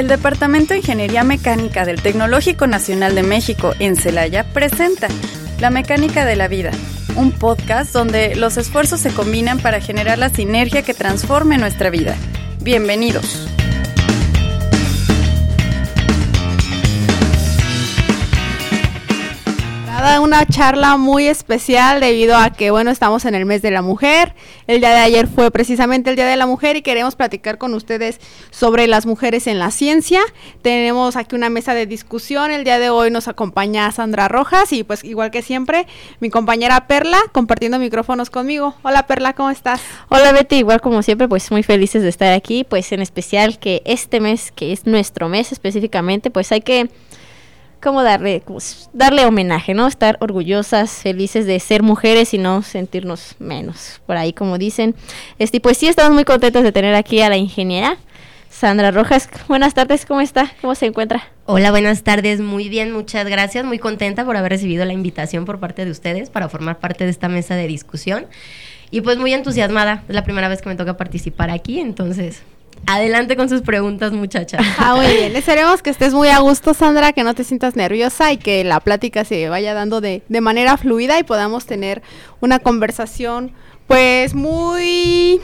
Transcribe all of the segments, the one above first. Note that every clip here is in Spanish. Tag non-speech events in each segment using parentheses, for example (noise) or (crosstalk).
El Departamento de Ingeniería Mecánica del Tecnológico Nacional de México en Celaya presenta La Mecánica de la Vida, un podcast donde los esfuerzos se combinan para generar la sinergia que transforme nuestra vida. Bienvenidos. Una charla muy especial debido a que, bueno, estamos en el mes de la mujer. El día de ayer fue precisamente el Día de la Mujer y queremos platicar con ustedes sobre las mujeres en la ciencia. Tenemos aquí una mesa de discusión. El día de hoy nos acompaña Sandra Rojas y pues igual que siempre, mi compañera Perla compartiendo micrófonos conmigo. Hola Perla, ¿cómo estás? Hola Betty, igual como siempre, pues muy felices de estar aquí, pues en especial que este mes, que es nuestro mes específicamente, pues hay que como darle, darle homenaje, ¿no? Estar orgullosas, felices de ser mujeres y no sentirnos menos, por ahí como dicen. Este, pues sí, estamos muy contentos de tener aquí a la ingeniera Sandra Rojas. Buenas tardes, ¿cómo está? ¿Cómo se encuentra? Hola, buenas tardes, muy bien, muchas gracias, muy contenta por haber recibido la invitación por parte de ustedes para formar parte de esta mesa de discusión. Y pues muy entusiasmada, es la primera vez que me toca participar aquí, entonces Adelante con sus preguntas, muchacha. Ah, muy bien. Esperemos que estés muy a gusto, Sandra, que no te sientas nerviosa y que la plática se vaya dando de, de manera fluida y podamos tener una conversación, pues, muy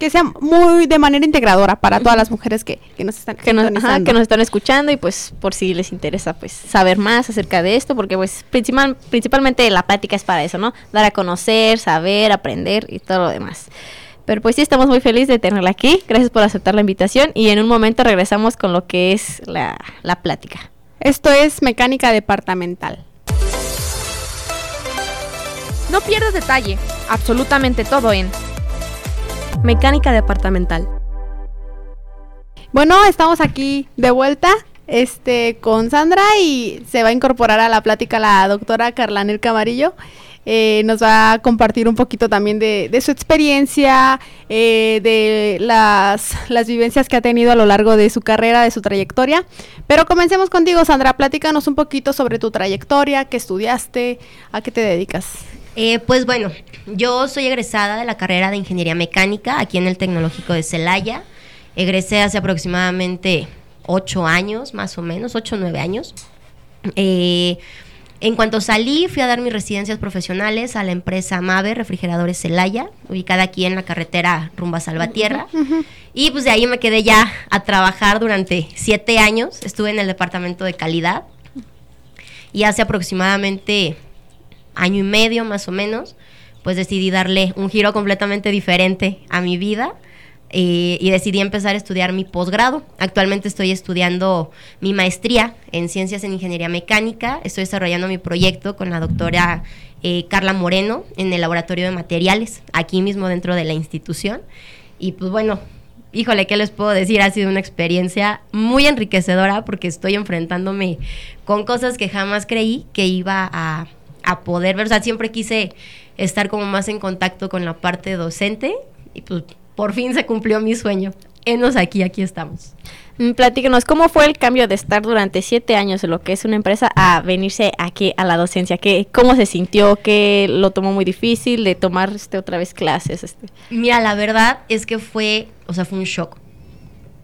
que sea muy de manera integradora para todas las mujeres que, que nos están que nos, que nos están escuchando y pues por si les interesa pues saber más acerca de esto porque pues principal, principalmente la plática es para eso, ¿no? Dar a conocer, saber, aprender y todo lo demás. Pero pues sí, estamos muy felices de tenerla aquí. Gracias por aceptar la invitación y en un momento regresamos con lo que es la, la plática. Esto es mecánica departamental. No pierdas detalle, absolutamente todo en mecánica departamental. Bueno, estamos aquí de vuelta este, con Sandra y se va a incorporar a la plática la doctora Carlanel Camarillo. Eh, nos va a compartir un poquito también de, su experiencia, eh, de las, vivencias que ha tenido a lo largo de su carrera, de su trayectoria. Pero comencemos contigo, Sandra, platícanos un poquito sobre tu trayectoria, qué estudiaste, a qué te dedicas. Eh, pues bueno, yo soy egresada de la carrera de Ingeniería Mecánica aquí en el Tecnológico de Celaya. Egresé hace aproximadamente ocho años, más o menos, ocho o nueve años. Eh, en cuanto salí, fui a dar mis residencias profesionales a la empresa Mave Refrigeradores Celaya, ubicada aquí en la carretera rumba Salvatierra. Y pues de ahí me quedé ya a trabajar durante siete años. Estuve en el departamento de calidad. Y hace aproximadamente año y medio más o menos, pues decidí darle un giro completamente diferente a mi vida eh, y decidí empezar a estudiar mi posgrado. Actualmente estoy estudiando mi maestría en Ciencias en Ingeniería Mecánica. Estoy desarrollando mi proyecto con la doctora eh, Carla Moreno en el Laboratorio de Materiales, aquí mismo dentro de la institución. Y pues bueno, híjole, ¿qué les puedo decir? Ha sido una experiencia muy enriquecedora porque estoy enfrentándome con cosas que jamás creí que iba a, a poder ver. O sea, siempre quise estar como más en contacto con la parte docente y pues por fin se cumplió mi sueño. Enos aquí, aquí estamos. Mm, platícanos, ¿cómo fue el cambio de estar durante siete años en lo que es una empresa a venirse aquí a la docencia? ¿Qué, ¿Cómo se sintió? ¿Qué lo tomó muy difícil de tomar este, otra vez clases? Este? Mira, la verdad es que fue, o sea, fue un shock.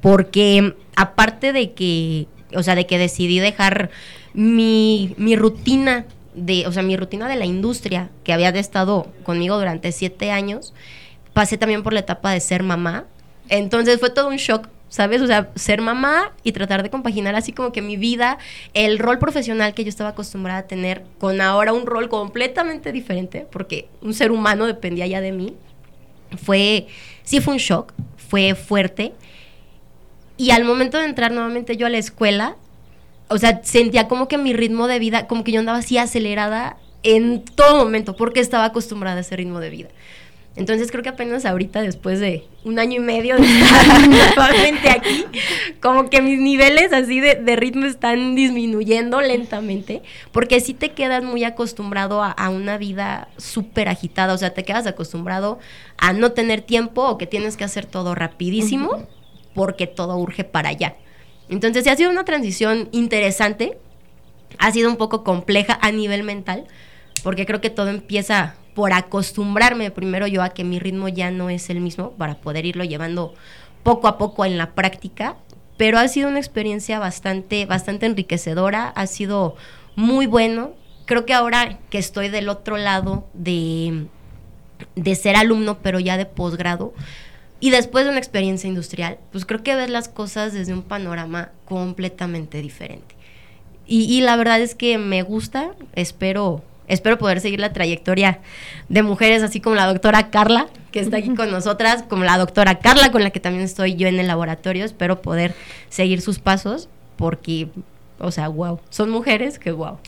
Porque aparte de que, o sea, de que decidí dejar mi, mi rutina de, o sea, mi rutina de la industria que había estado conmigo durante siete años, pasé también por la etapa de ser mamá. Entonces fue todo un shock, ¿sabes? O sea, ser mamá y tratar de compaginar así como que mi vida, el rol profesional que yo estaba acostumbrada a tener, con ahora un rol completamente diferente, porque un ser humano dependía ya de mí. Fue, sí fue un shock, fue fuerte. Y al momento de entrar nuevamente yo a la escuela, o sea, sentía como que mi ritmo de vida, como que yo andaba así acelerada en todo momento, porque estaba acostumbrada a ese ritmo de vida. Entonces creo que apenas ahorita, después de un año y medio de estar (laughs) nuevamente aquí, como que mis niveles así de, ritmo están disminuyendo lentamente, porque sí te quedas muy acostumbrado a, una vida súper agitada, o sea, te quedas acostumbrado a no tener tiempo o que tienes que hacer todo rapidísimo, porque todo urge para allá. Entonces sí ha sido una transición interesante, ha sido un poco compleja a nivel mental, porque creo que todo empieza por acostumbrarme primero yo a que mi ritmo ya no es el mismo para poder irlo llevando poco a poco en la práctica. pero ha sido una experiencia bastante, bastante enriquecedora, ha sido muy bueno. Creo que ahora que estoy del otro lado de, de ser alumno, pero ya de posgrado, y después de una experiencia industrial, pues creo que ves las cosas desde un panorama completamente diferente. Y, y la verdad es que me gusta, espero espero poder seguir la trayectoria de mujeres así como la doctora Carla, que está aquí con (laughs) nosotras, como la doctora Carla, con la que también estoy yo en el laboratorio. Espero poder seguir sus pasos porque, o sea, wow, son mujeres que wow.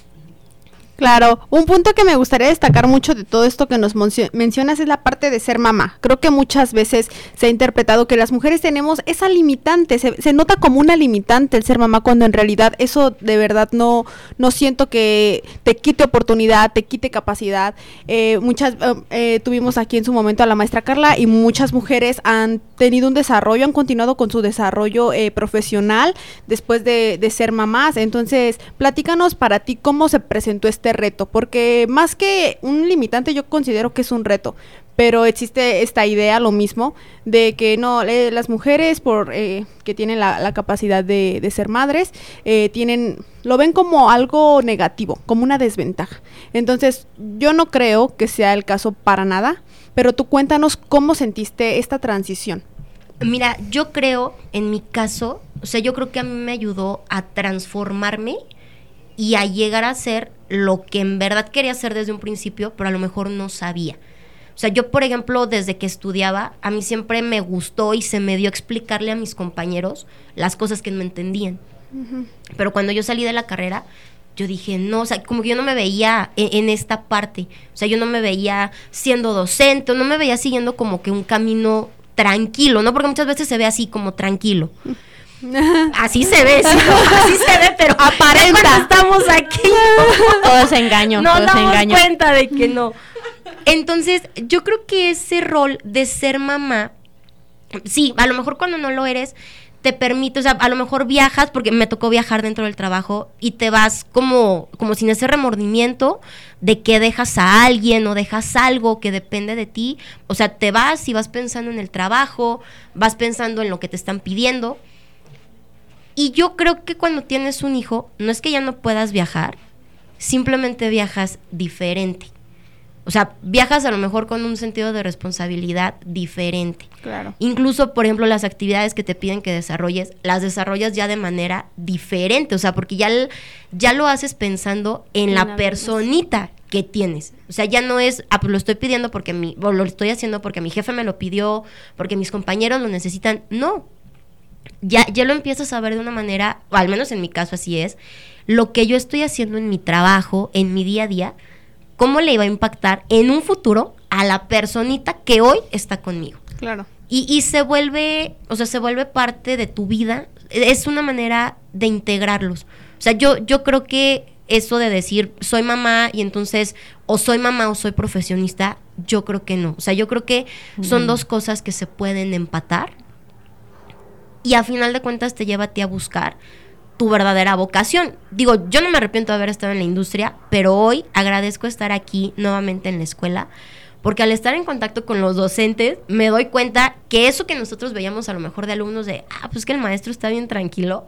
Claro, un punto que me gustaría destacar mucho de todo esto que nos mencionas es la parte de ser mamá. Creo que muchas veces se ha interpretado que las mujeres tenemos esa limitante, se, nota como una limitante el ser mamá cuando en realidad eso de verdad no, no siento que te quite oportunidad, te quite capacidad. Eh, muchas eh, eh, tuvimos aquí en su momento a la maestra Carla y muchas mujeres han tenido un desarrollo, han continuado con su desarrollo profesional después de, de ser mamás. Entonces, platícanos para ti cómo se presentó este este reto, porque más que un limitante yo considero que es un reto, pero existe esta idea, lo mismo, de que no, eh, las mujeres por eh, que tienen la, capacidad de, ser madres, eh, tienen, lo ven como algo negativo, como una desventaja. Entonces, yo no creo que sea el caso para nada, pero tú cuéntanos cómo sentiste esta transición. Mira, yo creo, en mi caso, o sea, yo creo que a mí me ayudó a transformarme y a llegar a ser lo que en verdad quería hacer desde un principio, pero a lo mejor no sabía. O sea, yo, por ejemplo, desde que estudiaba, a mí siempre me gustó y se me dio explicarle a mis compañeros las cosas que no entendían. Pero cuando yo salí de la carrera, yo dije, no, o sea, como que yo no me veía en, en, esta parte. O sea, yo no me veía siendo docente, no me veía siguiendo como que un camino tranquilo, ¿no? Porque muchas veces se ve así como tranquilo. Así se ve, así se ve, pero (laughs) aparenta. Estamos aquí. (laughs) Todo es engaño. No todo damos cuenta de que no. Entonces, yo creo que ese rol de ser mamá, sí, a lo mejor cuando no lo eres, te permite, o sea, a lo mejor viajas, porque me tocó viajar dentro del trabajo, y te vas como, como sin ese remordimiento de que dejas a alguien o dejas algo que depende de ti. O sea, te vas y vas pensando en el trabajo, vas pensando en lo que te están pidiendo y yo creo que cuando tienes un hijo, no es que ya no puedas viajar, simplemente viajas diferente. O sea, viajas a lo mejor con un sentido de responsabilidad diferente. Claro. Incluso, por ejemplo, las actividades que te piden que desarrolles, las desarrollas ya de manera diferente. O sea, porque ya, ya lo haces pensando en la personita que tienes. O sea, ya no es, ah, pues lo estoy pidiendo porque mi, o lo estoy haciendo porque mi jefe me lo pidió, porque mis compañeros lo necesitan. No, ya, ya lo empiezas a ver de una manera, o al menos en mi caso así es, lo que yo estoy haciendo en mi trabajo, en mi día a día, cómo le iba a impactar en un futuro a la personita que hoy está conmigo. Claro. Y, y se vuelve, o sea, se vuelve parte de tu vida. Es una manera de integrarlos. O sea, yo, yo creo que eso de decir soy mamá y entonces o soy mamá o soy profesionista, yo creo que no. O sea, yo creo que son dos cosas que se pueden empatar y a final de cuentas te lleva a ti a buscar tu verdadera vocación. Digo, yo no me arrepiento de haber estado en la industria, pero hoy agradezco estar aquí nuevamente en la escuela, porque al estar en contacto con los docentes me doy cuenta que eso que nosotros veíamos a lo mejor de alumnos de, ah, pues que el maestro está bien tranquilo.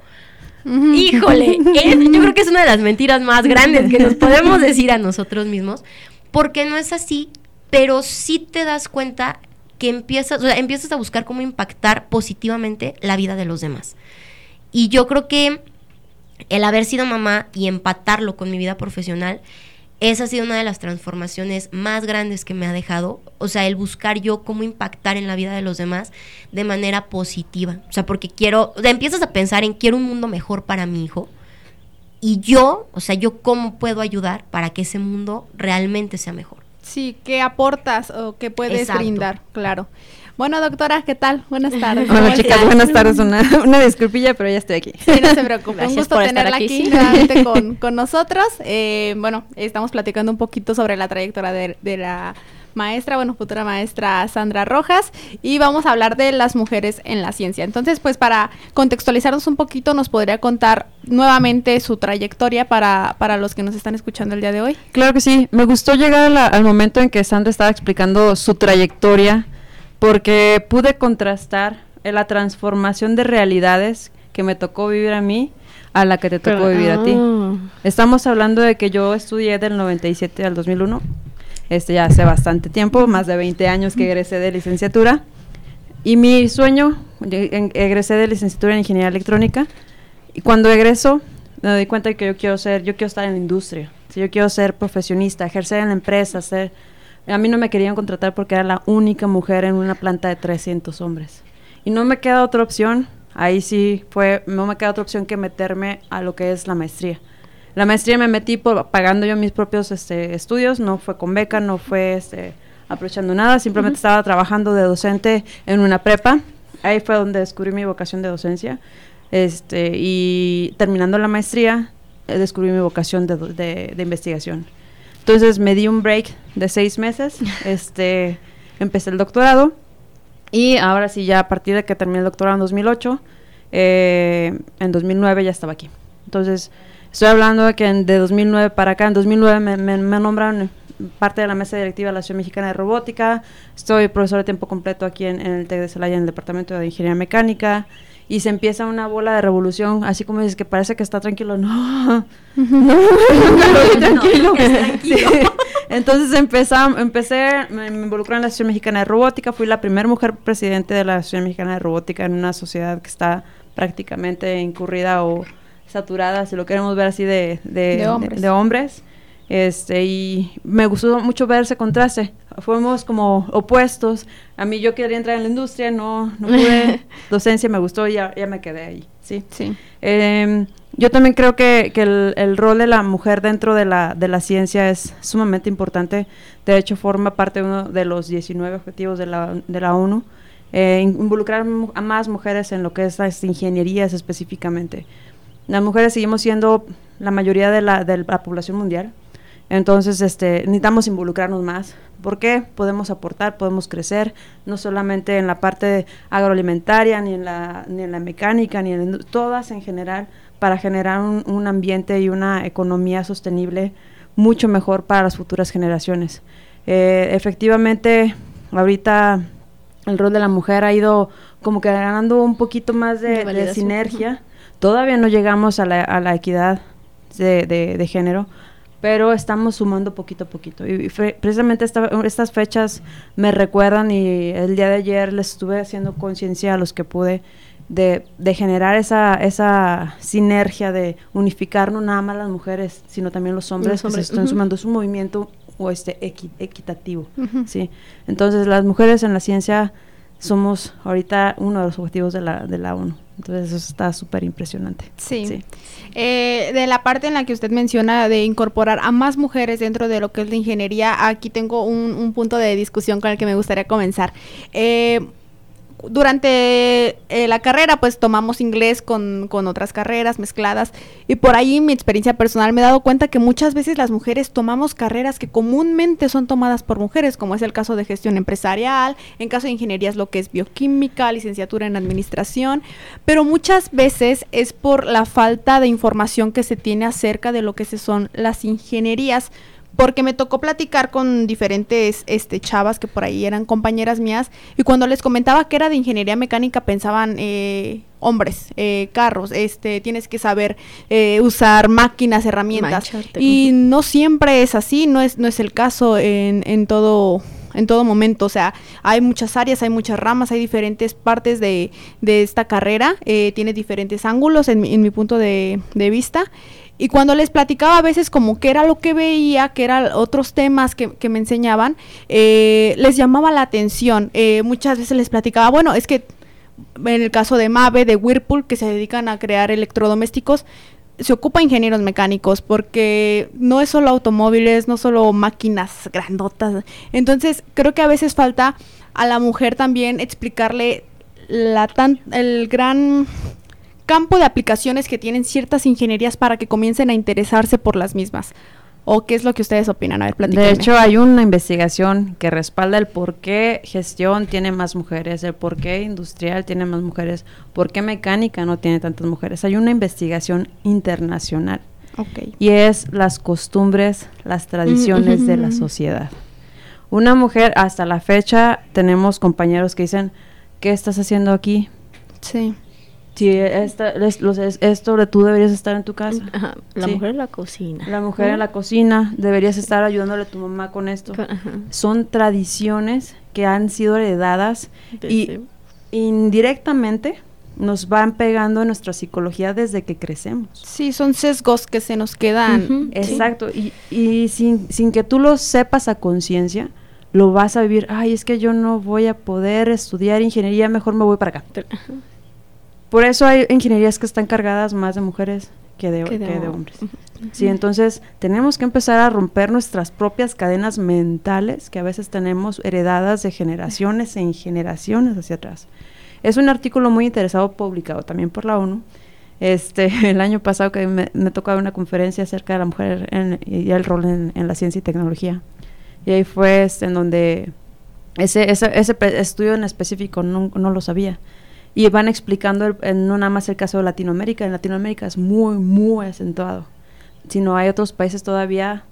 Híjole, (laughs) yo creo que es una de las mentiras más grandes que nos podemos decir a nosotros mismos, porque no es así, pero sí te das cuenta que empiezas, o sea, empiezas a buscar cómo impactar positivamente la vida de los demás. Y yo creo que el haber sido mamá y empatarlo con mi vida profesional, esa ha sido una de las transformaciones más grandes que me ha dejado. O sea, el buscar yo cómo impactar en la vida de los demás de manera positiva. O sea, porque quiero, o sea, empiezas a pensar en quiero un mundo mejor para mi hijo. Y yo, o sea, yo cómo puedo ayudar para que ese mundo realmente sea mejor. Sí, ¿qué aportas o qué puedes brindar? Claro. Bueno, doctora, ¿qué tal? Buenas (laughs) tardes. Bueno, chicas, buenas tardes. (laughs) Una, una disculpilla, pero ya estoy aquí. Sí, no se preocupe. Un gusto tenerla aquí, (laughs) nuevamente con, con nosotros. Eh, bueno, estamos platicando un poquito sobre la trayectoria de, de la maestra, bueno, futura maestra Sandra Rojas, y vamos a hablar de las mujeres en la ciencia. Entonces, pues para contextualizarnos un poquito, ¿nos podría contar nuevamente su trayectoria para, para los que nos están escuchando el día de hoy? Claro que sí, me gustó llegar al momento en que Sandra estaba explicando su trayectoria, porque pude contrastar la transformación de realidades que me tocó vivir a mí a la que te tocó Pero- vivir a ti. ah. Estamos hablando de que yo estudié del 97 al 2001, este ya hace bastante tiempo, más de 20 años que egresé de licenciatura. Y mi sueño, egresé de licenciatura en ingeniería electrónica. Y cuando egreso, me doy cuenta de que yo quiero ser, yo quiero estar en la industria. Si yo quiero ser profesionista, ejercer en la empresa, ser... A mí no me querían contratar porque era la única mujer en una planta de 300 hombres. Y no me queda otra opción, ahí sí fue, no me queda otra opción que meterme a lo que es la maestría. La maestría me metí por, pagando yo mis propios este, estudios, no fue con beca, no fue este, aprovechando nada, simplemente estaba trabajando de docente en una prepa. Ahí fue donde descubrí mi vocación de docencia. Este, y terminando la maestría, eh, descubrí mi vocación de, de- de investigación. Entonces me di un break de seis meses, (laughs) este, empecé el doctorado y ahora sí, ya a partir de que terminé el doctorado en 2008, eh, en 2009 ya estaba aquí. Entonces, estoy hablando de que en- de 2009 para acá, en 2009 me, me, me nombraron parte de la mesa directiva de la Ciudad Mexicana de Robótica, estoy profesor de tiempo completo aquí en, en el TEC de Celaya, en el Departamento de Ingeniería Mecánica, y se empieza una bola de revolución, así como dices que parece que está tranquilo, (laughs) (laughs) no, no, (laughs) tranquilo. Sí. Entonces empezam- empecé, me, me involucré en la Asociación Mexicana de Robótica, fui la primera mujer presidente de la Asociación Mexicana de Robótica en una sociedad que está prácticamente incurrida o saturada, si lo queremos ver así, de, de, De hombres. de- de hombres. Este, y me gustó mucho ver ese contraste. Fuimos como opuestos. A mí yo quería entrar en la industria, no, no pude. (laughs) Docencia me gustó y ya, ya me quedé ahí. Sí. Sí. Eh, yo también creo que, que el, el rol de la mujer dentro de la, de la ciencia es sumamente importante. De hecho, forma parte de uno de los 19 objetivos de la, de la ONU. Eh, in- involucrar a más mujeres en lo que es las ingenierías específicamente. Las mujeres seguimos siendo la mayoría de la, de la población mundial. Entonces, este, necesitamos involucrarnos más. ¿Por qué? Podemos aportar, podemos crecer, no solamente en la parte agroalimentaria, ni en la, ni en la mecánica, ni en todas en general, para generar un, un ambiente y una economía sostenible mucho mejor para las futuras generaciones. Eh, efectivamente, ahorita el rol de la mujer ha ido como que ganando un poquito más De de, sinergia. Todavía no llegamos a la, a la equidad de, de- de género, pero estamos sumando poquito a poquito. Y, precisamente esta- estas fechas me recuerdan y el día de ayer les estuve haciendo conciencia a los que pude de, de generar esa, esa sinergia de unificar no nada más las mujeres, sino también los hombres, Los hombres, que se están sumando. Es un movimiento o este equi- equitativo. Sí. Entonces, las mujeres en la ciencia somos ahorita uno de los objetivos de la, de la ONU. Entonces, eso está súper impresionante. Sí. Eh, de la parte en la que usted menciona de incorporar a más mujeres dentro de lo que es la ingeniería, aquí tengo un, un punto de discusión con el que me gustaría comenzar. Eh, durante eh, la carrera pues tomamos inglés con, con otras carreras mezcladas. Y por ahí mi experiencia personal me he dado cuenta que muchas veces las mujeres tomamos carreras que comúnmente son tomadas por mujeres como es el caso de gestión empresarial, en caso de ingeniería es lo que es bioquímica, licenciatura en administración, pero muchas veces es por la falta de información que se tiene acerca de lo que son las ingenierías porque me tocó platicar con diferentes este, chavas que por ahí eran compañeras mías y cuando les comentaba que era de ingeniería mecánica pensaban eh, hombres, eh, carros, este, tienes que saber eh, usar máquinas, herramientas Mancharte. y no siempre es así, no es, no es el caso en, en todo en todo momento, o sea, hay muchas áreas, hay muchas ramas, hay diferentes partes de, de esta carrera, eh, tiene diferentes ángulos en mi, en mi punto de, de vista. Y cuando les platicaba a veces como que era lo que veía, que eran otros temas que, que me enseñaban, eh, les llamaba la atención. Eh, muchas veces les platicaba, bueno, es que en el caso de Mave, de Whirlpool, que se dedican a crear electrodomésticos, se ocupa ingenieros mecánicos porque no es solo automóviles, no solo máquinas grandotas. Entonces, creo que a veces falta a la mujer también explicarle la tan, el gran campo de aplicaciones que tienen ciertas ingenierías para que comiencen a interesarse por las mismas. ¿O qué es lo que ustedes opinan? A ver, platíquenme. De hecho, hay una investigación que respalda el por qué gestión tiene más mujeres, el por qué industrial tiene más mujeres, por qué mecánica no tiene tantas mujeres. Hay una investigación internacional y es las costumbres, las tradiciones de la sociedad. Una mujer, hasta la fecha, tenemos compañeros que dicen, ¿qué estás haciendo aquí? Sí. Si esta, les- los- es- esto de tú deberías estar en tu casa. Ajá, La Sí. mujer en la cocina. La mujer en la cocina, deberías estar ayudándole a tu mamá con esto. Ajá. Son tradiciones que han sido heredadas y indirectamente nos van pegando en nuestra psicología desde que crecemos. Sí, son sesgos que se nos quedan. Sí. Exacto, y, y sin, sin que tú lo sepas a conciencia, lo vas a vivir, ay, es que yo no voy a poder estudiar ingeniería, mejor me voy para acá. Por eso hay ingenierías que están cargadas más de mujeres que de, Que de que de hom- hombres. Sí, entonces tenemos que empezar a romper nuestras propias cadenas mentales que a veces tenemos heredadas de generaciones en generaciones hacia atrás. Es un artículo muy interesado publicado también por la ONU. Este, (laughs) el año pasado que me, dar una conferencia acerca de la mujer en- y el rol en, en la ciencia y tecnología. Y ahí fue este, en donde ese, ese, ese estudio en específico no, no lo sabía. Y van explicando, el- en no nada más el caso de Latinoamérica, en Latinoamérica es muy, muy acentuado, sino hay otros países todavía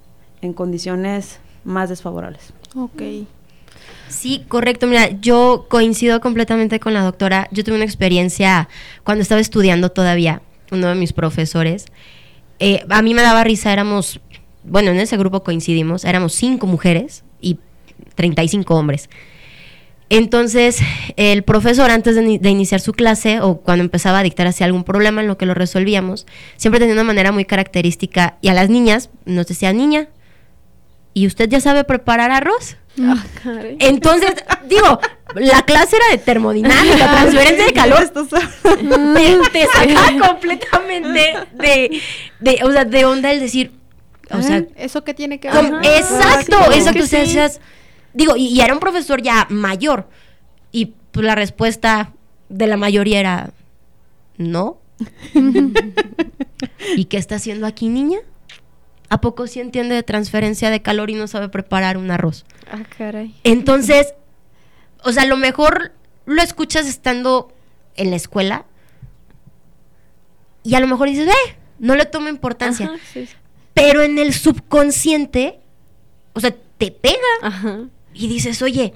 en condiciones más desfavorables. Ok. Sí, correcto. Mira, yo coincido completamente con la doctora. Yo tuve una experiencia cuando estaba estudiando todavía, uno de mis profesores. eh, a mí me daba risa, éramos, bueno, en ese grupo coincidimos, éramos cinco mujeres y 35 hombres. Entonces, el profesor, antes de, ni- de iniciar su clase o cuando empezaba a dictar hacia algún problema en lo que lo resolvíamos, siempre tenía una manera muy característica. Y a las niñas nos decía, niña, ¿y usted ya sabe preparar arroz? Ah, caray. Entonces, digo, la clase era de termodinámica, (laughs) transferencia de calor. Te, te saca completamente de, de, o sea, de onda el decir, o sea, ¿Eso qué tiene que ver? exacto, exacto, que o sea, sí. decías- digo, y, y era un profesor ya mayor, y pues la respuesta de la mayoría era, no. (laughs) (laughs) ¿Y qué está haciendo aquí, niña? ¿A poco sí entiende de transferencia de calor y no sabe preparar un arroz? Ah, caray. Entonces, o sea, a lo mejor lo escuchas estando en la escuela y a lo mejor dices, eh, no le tomo importancia. Ajá, sí, sí. Pero en el subconsciente, o sea, te pega Ajá. Y dices, oye,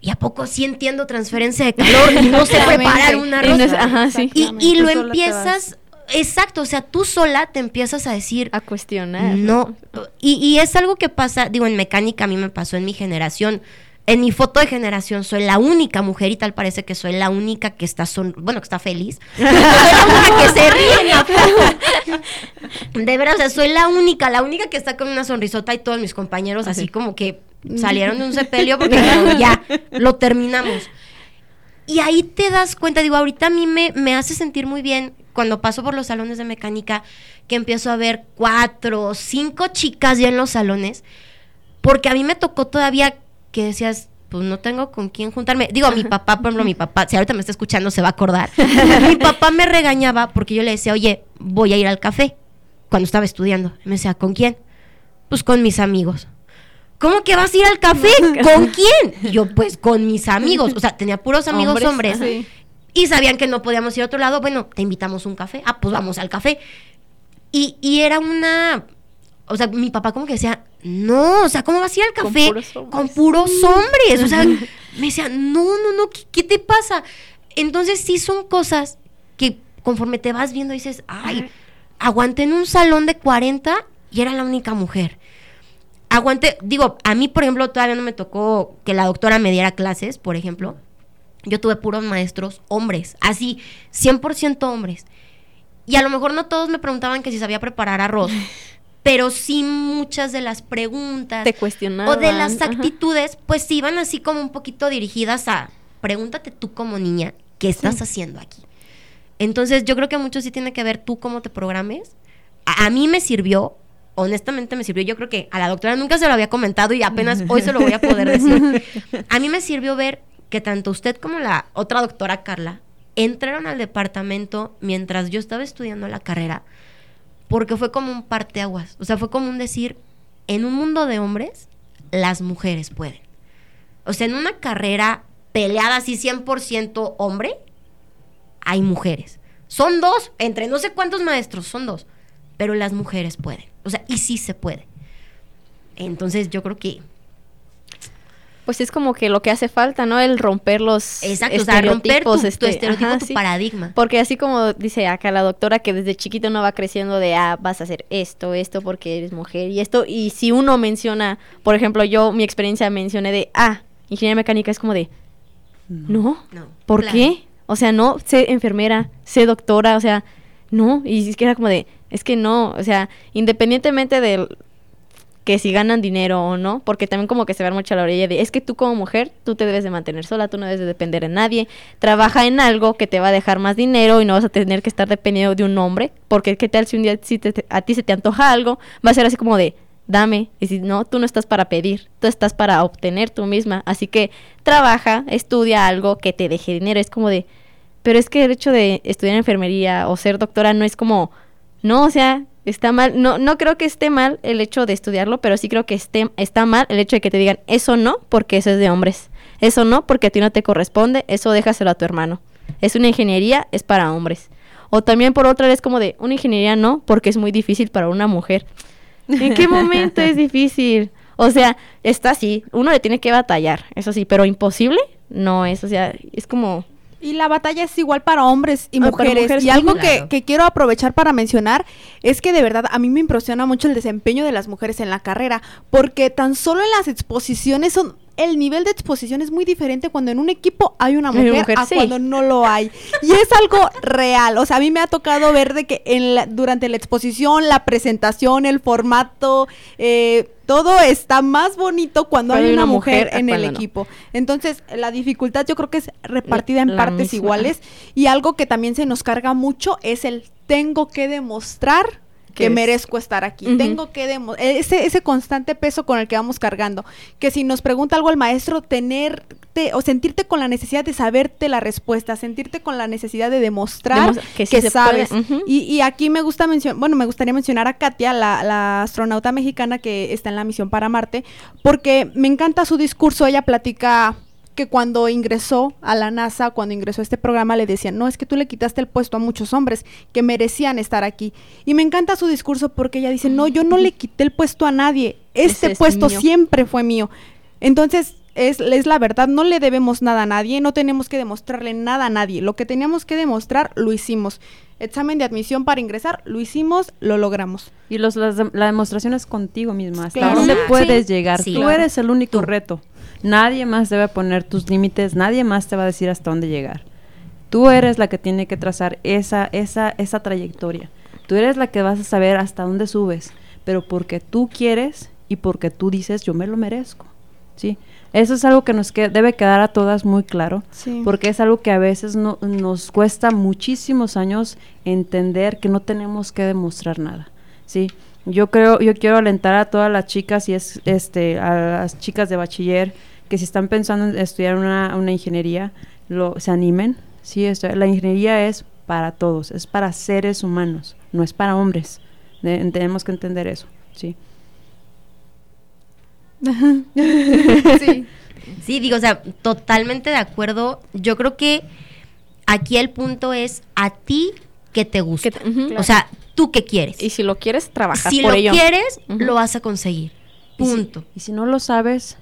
¿y a poco sí entiendo transferencia de calor y no sé preparar un Y arroz? no es- ajá, sí. Y, y lo empiezas, exacto, o sea, tú sola te empiezas a decir, A cuestionar. no. Y, y es algo que pasa, digo, en mecánica a mí me pasó en mi generación. En mi foto de generación soy la única mujer y tal parece que soy la única que está son bueno, que está feliz. (laughs) soy la única que se ríe. De verdad, o sea, soy la única, la única que está con una sonrisota y todos mis compañeros así como que salieron de un sepelio porque ya, lo terminamos. Y ahí te das cuenta, digo, ahorita a mí me, me hace sentir muy bien cuando paso por los salones de mecánica que empiezo a ver cuatro, cinco chicas ya en los salones, porque a mí me tocó todavía que decías, pues no tengo con quién juntarme. Digo, mi papá, por ejemplo, mi papá, si ahorita me está escuchando, se va a acordar. (laughs) mi papá me regañaba porque yo le decía, oye, voy a ir al café cuando estaba estudiando. Y me decía, ¿con quién? Pues con mis amigos. ¿Cómo que vas a ir al café? (laughs) ¿Con quién? Y yo, pues con mis amigos. O sea, tenía puros amigos hombres. Y sabían que no podíamos ir a otro lado. Bueno, te invitamos a un café. Ah, pues vamos al café. Y, y era una. O sea, mi papá como que decía, no, o sea, ¿cómo vas a ir al Con café? puros hombres. Con puros hombres. O sea, (laughs) me decía, no, no, no, ¿qué, qué te pasa? Entonces sí son cosas que conforme te vas viendo dices, ay, aguanté en un salón de 40 y era la única mujer. Aguanté, digo, a mí, por ejemplo, todavía no me tocó que la doctora me diera clases, por ejemplo. Yo tuve puros maestros hombres, así, 100% hombres. Y a lo mejor no todos me preguntaban que si sabía preparar arroz, (laughs) pero sí muchas de las preguntas Te cuestionaban. o de las ajá. actitudes, pues sí iban así como un poquito dirigidas a, pregúntate tú como niña, ¿qué estás haciendo aquí? Entonces yo creo que mucho sí tiene que ver tú cómo te programes. A, a mí me sirvió, honestamente me sirvió, yo creo que a la doctora nunca se lo había comentado y apenas hoy se lo voy a poder decir. (laughs) A mí me sirvió ver que tanto usted como la otra doctora Carla entraron al departamento mientras yo estaba estudiando la carrera, porque fue como un parteaguas, o sea, fue como un decir, en un mundo de hombres, las mujeres pueden. O sea, en una carrera peleada así 100% hombre, hay mujeres. Son dos, entre no sé cuántos maestros, son dos, pero las mujeres pueden. O sea, y sí se puede. Entonces yo creo que pues es como que lo que hace falta, ¿no? El romper los Exacto, o sea, romper tu, estereotipos, tu este, estereotipo, ajá, tu sí. paradigma. Porque así como dice acá la doctora, que desde chiquito uno va creciendo de, ah, vas a hacer esto, esto porque eres mujer y esto. Y si uno menciona, por ejemplo, yo mi experiencia mencioné de, ah, ingeniería mecánica es como de, no, No, ¿por claro. qué? O sea, no, sé enfermera, sé doctora, o sea, no. Y es que era como de, es que no, o sea, independientemente del que si ganan dinero o no, porque también como que se ve mucho a la orilla de, es que tú como mujer, tú te debes de mantener sola, tú no debes de depender de nadie, trabaja en algo que te va a dejar más dinero y no vas a tener que estar dependiendo de un hombre, porque qué tal si un día si te- a ti se te antoja algo, va a ser así como de, dame, y si no, tú no estás para pedir, tú estás para obtener tú misma, así que trabaja, estudia algo que te deje dinero, es como de, pero es que el hecho de estudiar enfermería o ser doctora no es como, no, o sea, está mal, no, no creo que esté mal el hecho de estudiarlo, pero sí creo que esté, está mal el hecho de que te digan, eso no, porque eso es de hombres, eso no, porque a ti no te corresponde, eso déjaselo a tu hermano, es una ingeniería, es para hombres. O también por otra vez como de, una ingeniería no, porque es muy difícil para una mujer. ¿En qué (laughs) momento es difícil? O sea, está así, uno le tiene que batallar, eso sí, pero imposible no es, o sea, es como... Y la batalla es igual para hombres y Ah, para mujeres. y algo que, Claro. que quiero aprovechar para mencionar es que de verdad a mí me impresiona mucho el desempeño de las mujeres en la carrera, porque tan solo en las exposiciones son el nivel de exposición es muy diferente cuando en un equipo hay una mujer, a sí. cuando no lo hay. Y es algo real. O sea, a mí me ha tocado ver de que en la- durante la exposición, la presentación, el formato, eh, todo está más bonito cuando hay una, mujer, en el no. equipo. Entonces, la dificultad yo creo que es repartida en La partes misma. iguales y algo que también se nos carga mucho es el tengo que demostrar que es- merezco estar aquí. Tengo que demostrar ese ese constante peso con el que vamos cargando, que si nos pregunta algo el maestro tenerte o sentirte con la necesidad de saberte la respuesta, sentirte con la necesidad de demostrar Demos- que, sí sabes. y, y aquí me gusta mencionar, bueno, me gustaría mencionar a Katia, la, la astronauta mexicana que está en la misión para Marte, porque me encanta su discurso. Ella platica que cuando ingresó a la NASA, cuando ingresó a este programa, le decían, no, es que tú le quitaste el puesto a muchos hombres que merecían estar aquí. Y me encanta su discurso porque ella dice, no, yo no le quité el puesto a nadie, este Ese puesto mío". siempre fue mío. Entonces, es, es la verdad, no le debemos nada a nadie, no tenemos que demostrarle nada a nadie. Lo que teníamos que demostrar, lo hicimos. Examen de admisión para ingresar, lo hicimos, lo logramos. Y los, las la demostración es contigo misma. ¿Hasta Claro. dónde Sí. puedes llegar? Sí. Tú Claro. eres el único reto. Nadie más debe poner tus límites, nadie más te va a decir hasta dónde llegar. Tú eres la que tiene que trazar esa, esa, esa trayectoria. Tú eres la que vas a saber hasta dónde subes, pero porque tú quieres y porque tú dices yo me lo merezco. ¿sí? Eso es algo que nos que- debe quedar a todas muy claro, Sí. porque es algo que a veces no- nos cuesta muchísimos años entender que no tenemos que demostrar nada. ¿sí? Yo creo, yo quiero alentar a todas las chicas y es este a las chicas de bachiller que si están pensando en estudiar una, una ingeniería, lo, se animen. Sí, esto- la ingeniería es para todos, es para seres humanos, no es para hombres. De- tenemos que entender eso, sí. (laughs) sí. Sí, digo, o sea, totalmente de acuerdo. Yo creo que aquí el punto es a ti que te gusta. Que te-. O sea, tú qué quieres. Y si lo quieres, trabajas si por lo ello. quieres, Ujú. lo vas a conseguir. Y si- Punto. Y si, no lo sabes,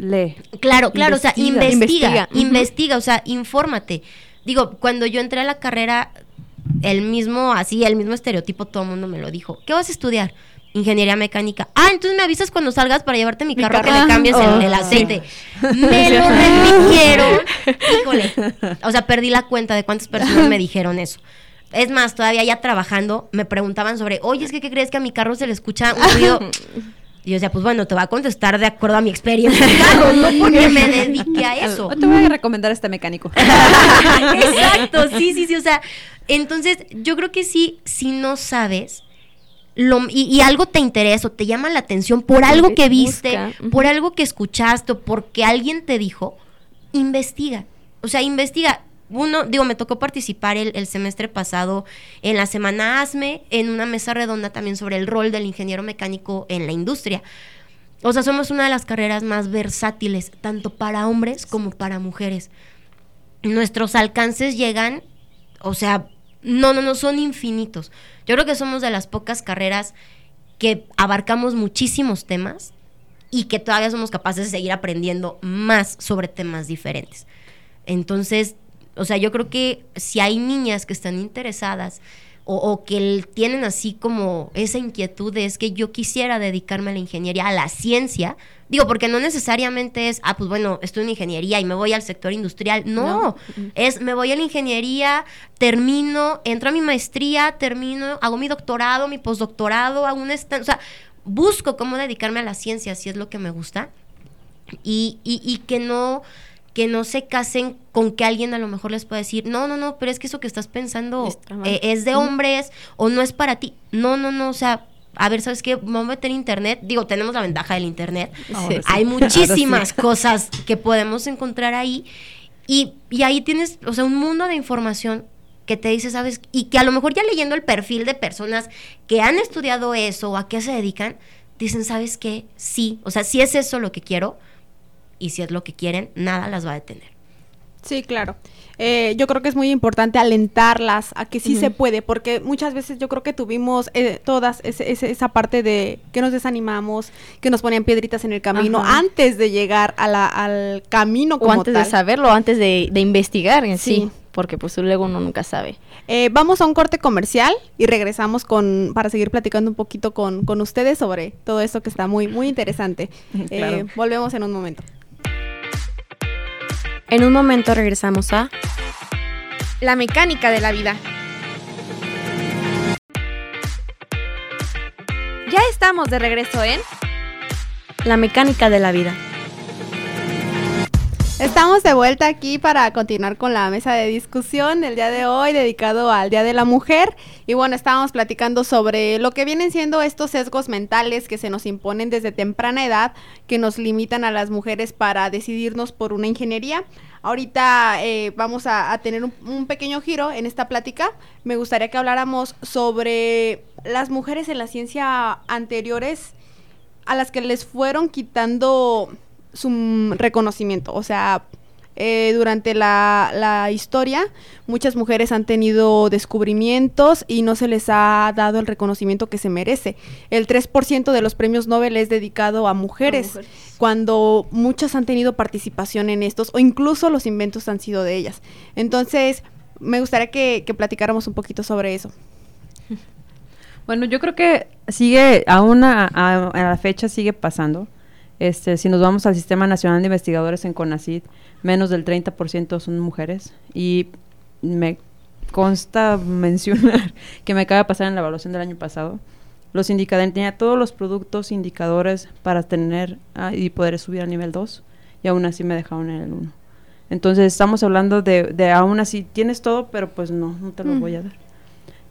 lee. Claro, claro, o sea, Investiga. investiga, o sea, infórmate. Digo, cuando yo entré a la carrera, el mismo, así, el mismo estereotipo, todo el mundo me lo dijo. ¿Qué vas a estudiar? Ingeniería mecánica. Ah, entonces me avisas cuando salgas para llevarte mi, carro, que carro. le cambies el, Oh, el aceite. (laughs) Me lo repitieron. Híjole. O sea, perdí la cuenta de cuántas personas me (laughs) dijeron eso. Es más, todavía ya trabajando, me preguntaban sobre, oye, es que ¿qué crees que a mi carro se le escucha un ruido? Y yo decía, pues bueno, te va a contestar de acuerdo a mi experiencia, (laughs) claro, no porque me dedique a eso. No te voy a recomendar este mecánico. (laughs) (laughs) Exacto, sí, sí, sí. O sea, entonces yo creo que sí, si no sabes lo, y, y algo te interesa o te llama la atención por algo que viste, Busca, por algo que escuchaste o porque alguien te dijo, investiga. O sea, investiga. Uno, digo, me tocó participar el, el semestre pasado en la semana ASME, en una mesa redonda también sobre el rol del ingeniero mecánico en la industria. O sea, somos una de las carreras más versátiles, tanto para hombres como para mujeres nuestros alcances llegan, o sea, no, no, no, son infinitos. Yo creo que somos de las pocas carreras que abarcamos muchísimos temas y que todavía somos capaces de seguir aprendiendo más sobre temas diferentes. Entonces, o sea, yo creo que si hay niñas que están interesadas o, o que tienen así como esa inquietud de es que yo quisiera dedicarme a la ingeniería, a la ciencia, digo, porque no necesariamente es, ah, pues bueno, estoy en ingeniería y me voy al sector industrial, no, es me voy a la ingeniería, termino, entro a mi maestría, termino, hago mi doctorado, mi postdoctorado, hago un o sea, busco cómo dedicarme a la ciencia, si es lo que me gusta, y, y, y que no que no se casen con que alguien a lo mejor les pueda decir, no, no, no, pero es que eso que estás pensando eh, es de hombres o no es para ti. No, no, no, o sea, a ver, ¿sabes qué? Vamos a meter internet. Digo, tenemos la ventaja del internet. Sí. Hay muchísimas sí. cosas que podemos encontrar ahí. Y, y ahí tienes, o sea, un mundo de información que te dice, ¿sabes? Y que a lo mejor ya leyendo el perfil de personas que han estudiado eso o a qué se dedican, dicen, ¿sabes qué? Sí, o sea, si es eso lo que quiero y si es lo que quieren, nada las va a detener. Sí, claro. Eh, yo creo que es muy importante alentarlas a que sí se puede, porque muchas veces yo creo que tuvimos eh, todas ese- ese- esa parte de que nos desanimamos, que nos ponían piedritas en el camino Ajá. antes de llegar a la- al camino O como antes tal. de saberlo, antes de, de investigar en sí. Sí. Porque pues luego uno nunca sabe. Eh, vamos a un corte comercial y regresamos con para seguir platicando un poquito con, con ustedes sobre todo esto que está muy muy interesante. (laughs) Eh, Claro. volvemos en un momento. En un momento regresamos a La mecánica de la vida. Ya estamos de regreso en La mecánica de la vida. Estamos de vuelta aquí para continuar con la mesa de discusión del día de hoy dedicado al Día de la Mujer. Y bueno, estábamos platicando sobre lo que vienen siendo estos sesgos mentales que se nos imponen desde temprana edad, que nos limitan a las mujeres para decidirnos por una ingeniería. Ahorita eh, vamos a, tener un pequeño giro en esta plática. Me gustaría que habláramos sobre las mujeres en la ciencia anteriores a las que les fueron quitando su reconocimiento. O sea, eh, durante la, la historia, muchas mujeres han tenido descubrimientos y no se les ha dado el reconocimiento que se merece. El 3% de los premios Nobel es dedicado a mujeres, cuando muchas han tenido participación en estos, o incluso los inventos han sido de ellas. Entonces, me gustaría que, que platicáramos un poquito sobre eso. (laughs) Bueno, yo creo que sigue, aún a, a- a la fecha sigue pasando. Este, si nos vamos al Sistema Nacional de Investigadores en CONACYT, menos del 30% son mujeres. Y me consta mencionar (laughs) que me acaba de pasar en la evaluación del año pasado. Los indicadores, tenía todos los productos indicadores para tener ah, y poder subir al nivel 2 y aún así me dejaron en el 1. Entonces estamos hablando de, de aún así, tienes todo, pero pues no, no te lo Mm. voy a dar.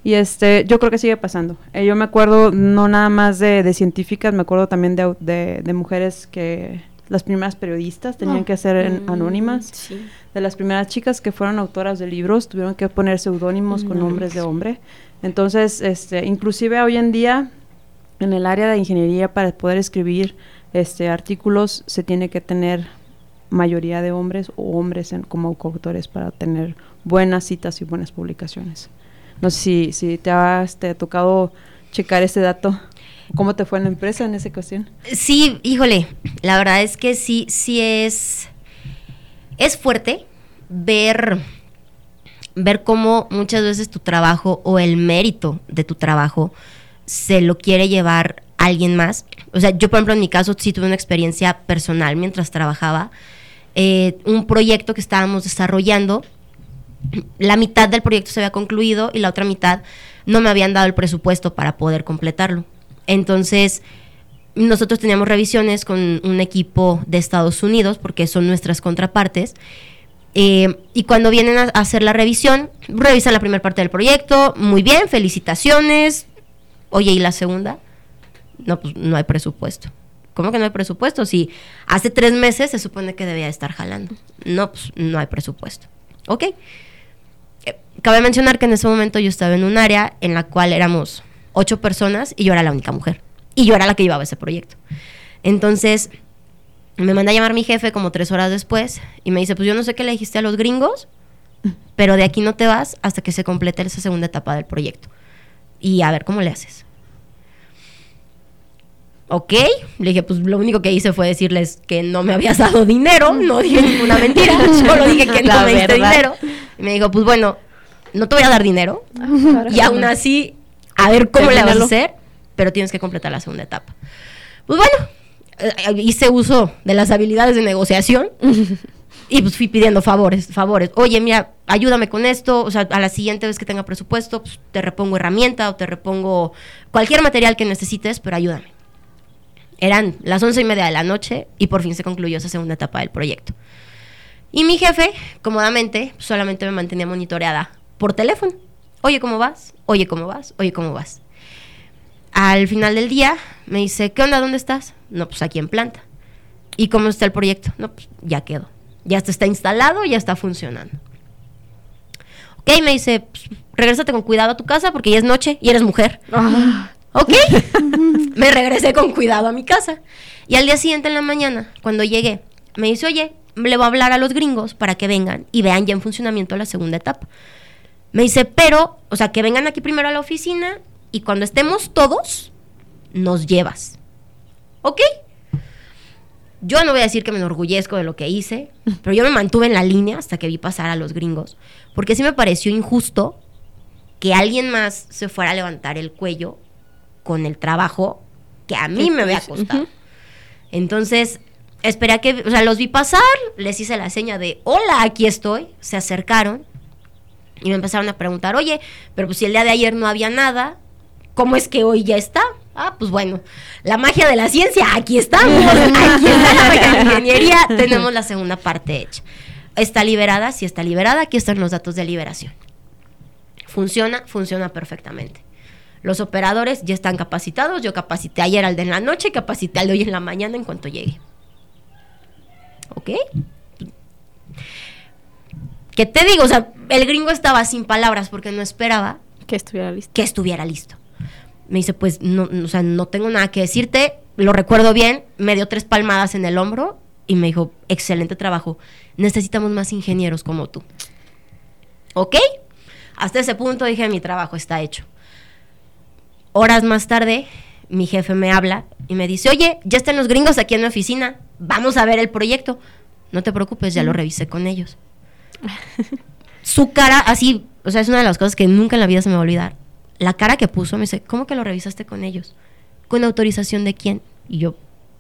Y este, yo creo que sigue pasando. Eh, yo me acuerdo no nada más de, de científicas, me acuerdo también de, de, de mujeres que las primeras periodistas tenían Ah. que ser en- Mm, anónimas. Sí. De las primeras chicas que fueron autoras de libros tuvieron que poner seudónimos con No nombres de hombre. Entonces, este, inclusive hoy en día en el área de ingeniería para poder escribir este artículos se tiene que tener mayoría de hombres o hombres en- como coautores para tener buenas citas y buenas publicaciones. No sé si, si te ha este, tocado checar ese dato. ¿Cómo te fue en la empresa en esa cuestión? Sí, híjole, la verdad es que sí, sí es, es fuerte ver, ver cómo muchas veces tu trabajo o el mérito de tu trabajo se lo quiere llevar alguien más. O sea, yo por ejemplo en mi caso sí tuve una experiencia personal mientras trabajaba, eh, un proyecto que estábamos desarrollando, la mitad del proyecto se había concluido y la otra mitad no me habían dado el presupuesto para poder completarlo. Entonces, nosotros teníamos revisiones con un equipo de Estados Unidos, porque son nuestras contrapartes. eh, y cuando vienen a hacer la revisión, revisan la primera parte del proyecto, muy bien, felicitaciones. Oye, ¿y la segunda? No, pues no hay presupuesto. ¿Cómo que no hay presupuesto? Si hace tres meses se supone que debía estar jalando. No, pues no hay presupuesto. Ok. Eh, Cabe mencionar que en ese momento yo estaba en un área en la cual éramos ocho personas y yo era la única mujer. Y yo era la que llevaba ese proyecto. Entonces, me manda a llamar mi jefe como tres horas después y me dice, pues yo no sé qué le dijiste a los gringos, pero de aquí no te vas hasta que se complete esa segunda etapa del proyecto. Y a ver cómo le haces. ok. Le dije, pues lo único que hice fue decirles que no me habías dado dinero. No dije ninguna mentira. (laughs) Solo dije que no me diste dinero. Y me dijo, pues bueno, no te voy a dar dinero. Y aún así, a ver cómo le vas a hacer, pero tienes que completar la segunda etapa. Pues bueno, eh, hice uso de las habilidades de negociación (laughs) y pues fui pidiendo favores, favores. Oye, mira, ayúdame con esto, o sea, a la siguiente vez que tenga presupuesto, pues, te repongo herramienta o te repongo cualquier material que necesites, pero ayúdame. Eran las once y media de la noche y por fin se concluyó esa segunda etapa del proyecto. Y mi jefe, cómodamente, solamente me mantenía monitoreada por teléfono. Oye, ¿cómo vas? Oye, ¿cómo vas? Oye, ¿cómo vas? Al final del día me dice, ¿qué onda? ¿Dónde estás? No, pues aquí en planta. ¿Y cómo está el proyecto? No, pues ya quedó. Ya está, instalado, ya está funcionando. Ok, me dice, pues, regrésate con cuidado a tu casa porque ya es noche y eres mujer. Ok. me regresé con cuidado a mi casa. Y al día siguiente en la mañana, cuando llegué, me dice, oye, le voy a hablar a los gringos para que vengan y vean ya en funcionamiento la segunda etapa. Me dice, pero, o sea, que vengan aquí primero a la oficina y cuando estemos todos, nos llevas. ¿Ok? Yo no voy a decir que me enorgullezco de lo que hice, (laughs) pero yo me mantuve en la línea hasta que vi pasar a los gringos, porque sí me pareció injusto que alguien más se fuera a levantar el cuello con el trabajo que a mí me había costado. Entonces, esperé a que, o sea, los vi pasar, les hice la seña de, hola, aquí estoy, se acercaron y me empezaron a preguntar, oye, pero pues si el día de ayer no había nada, ¿cómo es que hoy ya está? Ah, pues bueno, la magia de la ciencia, aquí estamos, (laughs) aquí está la magia de la ingeniería, tenemos la segunda parte hecha. Está liberada, si está liberada, aquí están los datos de liberación. Funciona, funciona perfectamente. Los operadores ya están capacitados, yo capacité ayer al de en la noche, capacité al de hoy en la mañana en cuanto llegue. ¿Ok? ¿Qué te digo? O sea, el gringo estaba sin palabras porque no esperaba Que estuviera listo. que estuviera listo. Me dice, pues, no, no, o sea, no tengo nada que decirte, lo recuerdo bien, me dio tres palmadas en el hombro y me dijo, excelente trabajo, necesitamos más ingenieros como tú. ¿Ok? Hasta ese punto dije, mi trabajo está hecho. Horas más tarde, mi jefe me habla y me dice, oye, ya están los gringos aquí en mi oficina, vamos a ver el proyecto. No te preocupes, ya lo revisé con ellos. (laughs) Su cara, así, o sea, es una de las cosas que nunca en la vida se me va a olvidar. La cara que puso me dice, ¿cómo que lo revisaste con ellos? ¿Con autorización de quién? Y yo,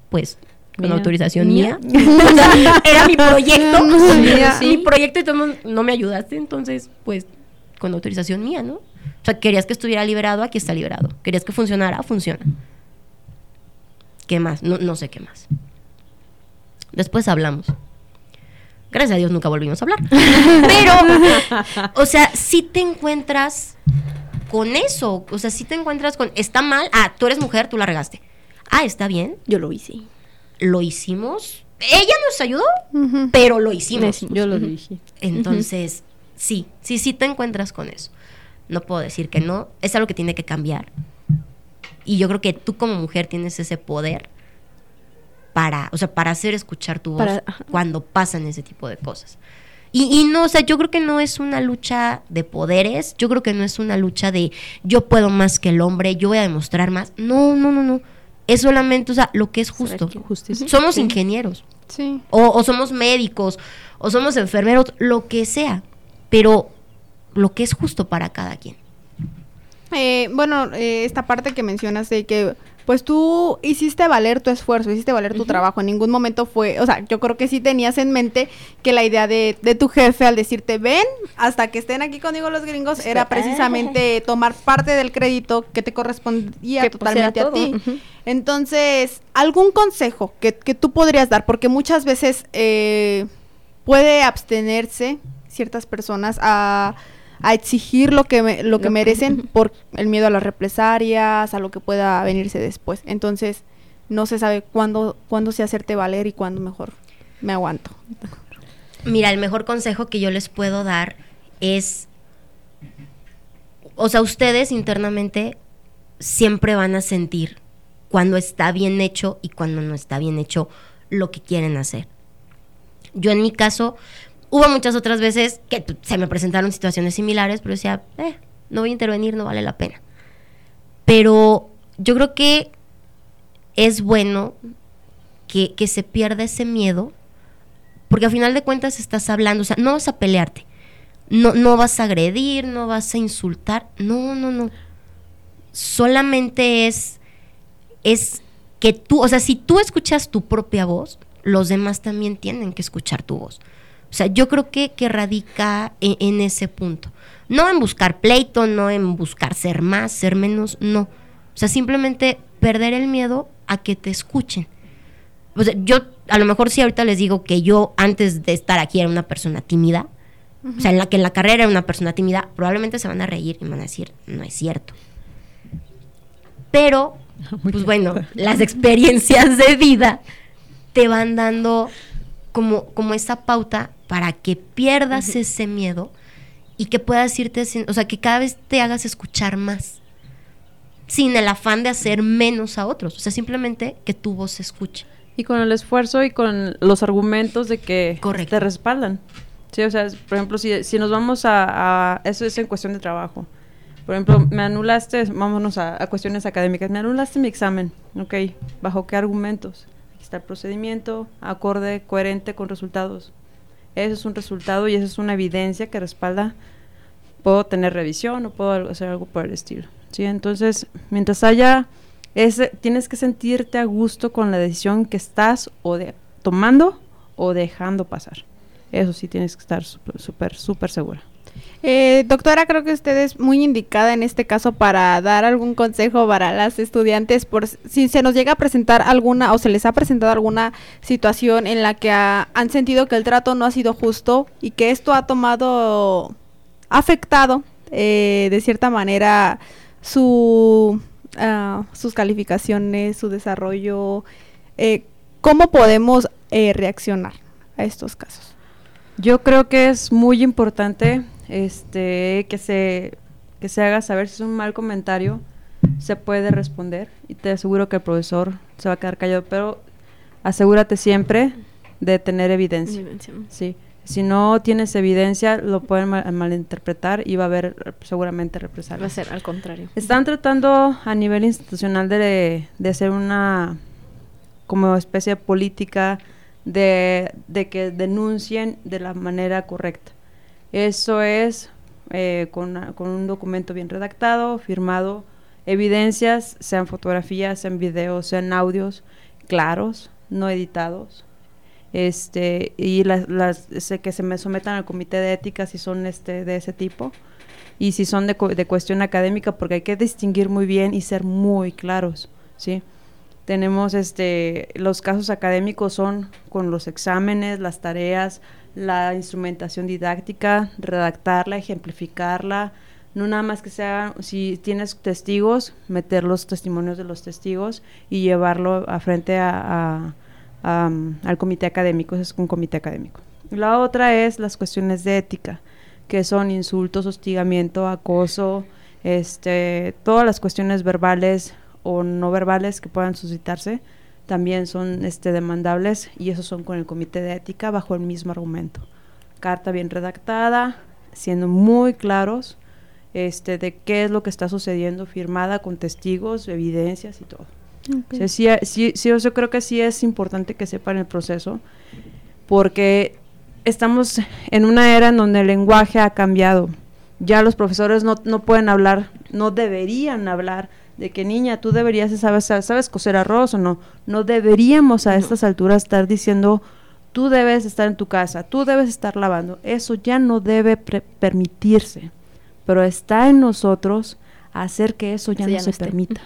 pues, con Mía. autorización Mía. mía. (laughs) (laughs) O sea, era mi proyecto. Mi proyecto y tú no, no me ayudaste, entonces, pues, con autorización mía, ¿no? O sea, querías que estuviera liberado, aquí está liberado. Querías que funcionara, funciona. ¿Qué más? No, no sé qué más. Después hablamos. Gracias a Dios nunca volvimos a hablar. (laughs) Pero, o sea, si te encuentras con eso. O sea, si te encuentras con, está mal, ah, tú eres mujer, tú la regaste. Ah, está bien, Yo lo hice. lo hicimos. Ella nos ayudó, pero lo hicimos. Yo lo dije. Entonces, sí, sí, sí te encuentras con eso. No puedo decir que no, es algo que tiene que cambiar. Y yo creo que tú como mujer tienes ese poder para, o sea, para hacer escuchar tu voz Para- cuando pasan ese tipo de cosas. Y, y no, o sea, yo creo que no es una lucha de poderes, yo creo que no es una lucha de yo puedo más que el hombre, yo voy a demostrar más. No, no, no, no. Es solamente, o sea, lo que es justo. Justicia. Somos ingenieros Sí. o, o somos médicos, o somos enfermeros, lo que sea, pero lo que es justo para cada quien. Eh, bueno, eh, esta parte que mencionas de que, pues tú hiciste valer tu esfuerzo, hiciste valer tu trabajo. En ningún momento fue, o sea, yo creo que sí tenías en mente que la idea de, de tu jefe al decirte, ven, hasta que estén aquí conmigo los gringos, era precisamente (laughs) tomar parte del crédito que te correspondía Que, totalmente a ti. Entonces, ¿algún consejo que, que tú podrías dar? Porque muchas veces eh, puede abstenerse ciertas personas a, a exigir lo que, me- lo que merecen (laughs) por el miedo a las represalias, a lo que pueda venirse después. Entonces, no se sabe cuándo, cuándo se hacerte valer y cuándo mejor me aguanto. Mira, el mejor consejo que yo les puedo dar es, o sea, ustedes internamente siempre van a sentir cuando está bien hecho y cuando no está bien hecho lo que quieren hacer. Yo en mi caso, hubo muchas otras veces que se me presentaron situaciones similares, pero decía, eh, no voy a intervenir, no vale la pena. Pero yo creo que es bueno que, se pierda ese miedo, porque al final de cuentas estás hablando, o sea, no vas a pelearte, no, no vas a agredir, no vas a insultar, no, no, no. Solamente es, es que tú, o sea, si tú escuchas tu propia voz, los demás también tienen que escuchar tu voz. O sea, yo creo que, que radica en, en ese punto. No en buscar pleito, no en buscar ser más, ser menos, no. O sea, simplemente perder el miedo a que te escuchen. O sea, yo a lo mejor sí ahorita les digo que yo antes de estar aquí era una persona tímida. O sea, en la que en la carrera era una persona tímida, probablemente se van a reír y van a decir, no es cierto. Pero, (laughs) pues bueno, las experiencias de vida te van dando como, como esa pauta para que pierdas ese miedo y que puedas irte, sin- o sea, que cada vez te hagas escuchar más, sin el afán de hacer menos a otros, o sea, simplemente que tu voz se escuche. Y con el esfuerzo y con los argumentos de que Correcto. te respaldan. Sí, o sea, por ejemplo, si, si nos vamos a, a- Eso es en cuestión de trabajo. Por ejemplo, me anulaste, vámonos a, a cuestiones académicas, me anulaste mi examen, ok, ¿bajo qué argumentos? Está el procedimiento, acorde, coherente con resultados. Ese es un resultado y esa es una evidencia que respalda, puedo tener revisión o puedo hacer algo por el estilo. ¿sí? Entonces, mientras haya, ese, tienes que sentirte a gusto con la decisión que estás o de, tomando o dejando pasar. Eso sí tienes que estar súper, súper, súper segura. Eh, doctora, creo que usted es muy indicada en este caso para dar algún consejo para las estudiantes por si se nos llega a presentar alguna o se les ha presentado alguna situación en la que ha- han sentido que el trato no ha sido justo y que esto ha tomado, afectado eh, de cierta manera su, ah, sus calificaciones, su desarrollo. eh, ¿Cómo podemos eh, reaccionar a estos casos? Yo creo que es muy importante este, que, se, que se haga saber si es un mal comentario, se puede responder y te aseguro que el profesor se va a quedar callado, pero asegúrate siempre de tener evidencia. Sí. Si no tienes evidencia, lo pueden mal- malinterpretar y va a haber seguramente Va a represalias. ser al contrario. Están tratando a nivel institucional de, de hacer una como especie de política de, que denuncien de la manera correcta. Eso es eh, con, un documento bien redactado, firmado, evidencias, sean fotografías, sean videos, sean audios claros, no editados. Este, y las, las que se me sometan al comité de ética si son este de ese tipo y si son de, de cuestión académica, porque hay que distinguir muy bien y ser muy claros, ¿sí? Tenemos este, los casos académicos son con los exámenes, las tareas, la instrumentación didáctica, redactarla, ejemplificarla, no nada más que sea, si tienes testigos, meter los testimonios de los testigos y llevarlo a frente a, um, al comité académico, es un comité académico. La otra es las cuestiones de ética, que son insultos, hostigamiento, acoso, este, todas las cuestiones verbales o no verbales que puedan suscitarse también son este, demandables y esos son con el comité de ética bajo el mismo argumento. Carta bien redactada, siendo muy claros este, de qué es lo que está sucediendo, firmada con testigos, evidencias y todo. O sea, sí, sí, sí, yo creo que sí es importante que sepan el proceso, porque estamos en una era en donde el lenguaje ha cambiado. Ya los profesores no, no pueden hablar, no deberían hablar de que niña, tú deberías, sabes, sabes coser arroz o no. No deberíamos a estas alturas estar diciendo, tú debes estar en tu casa, tú debes estar lavando. Eso ya no debe pre- permitirse, pero está en nosotros hacer que eso ya Sí, no ya se esté. permita.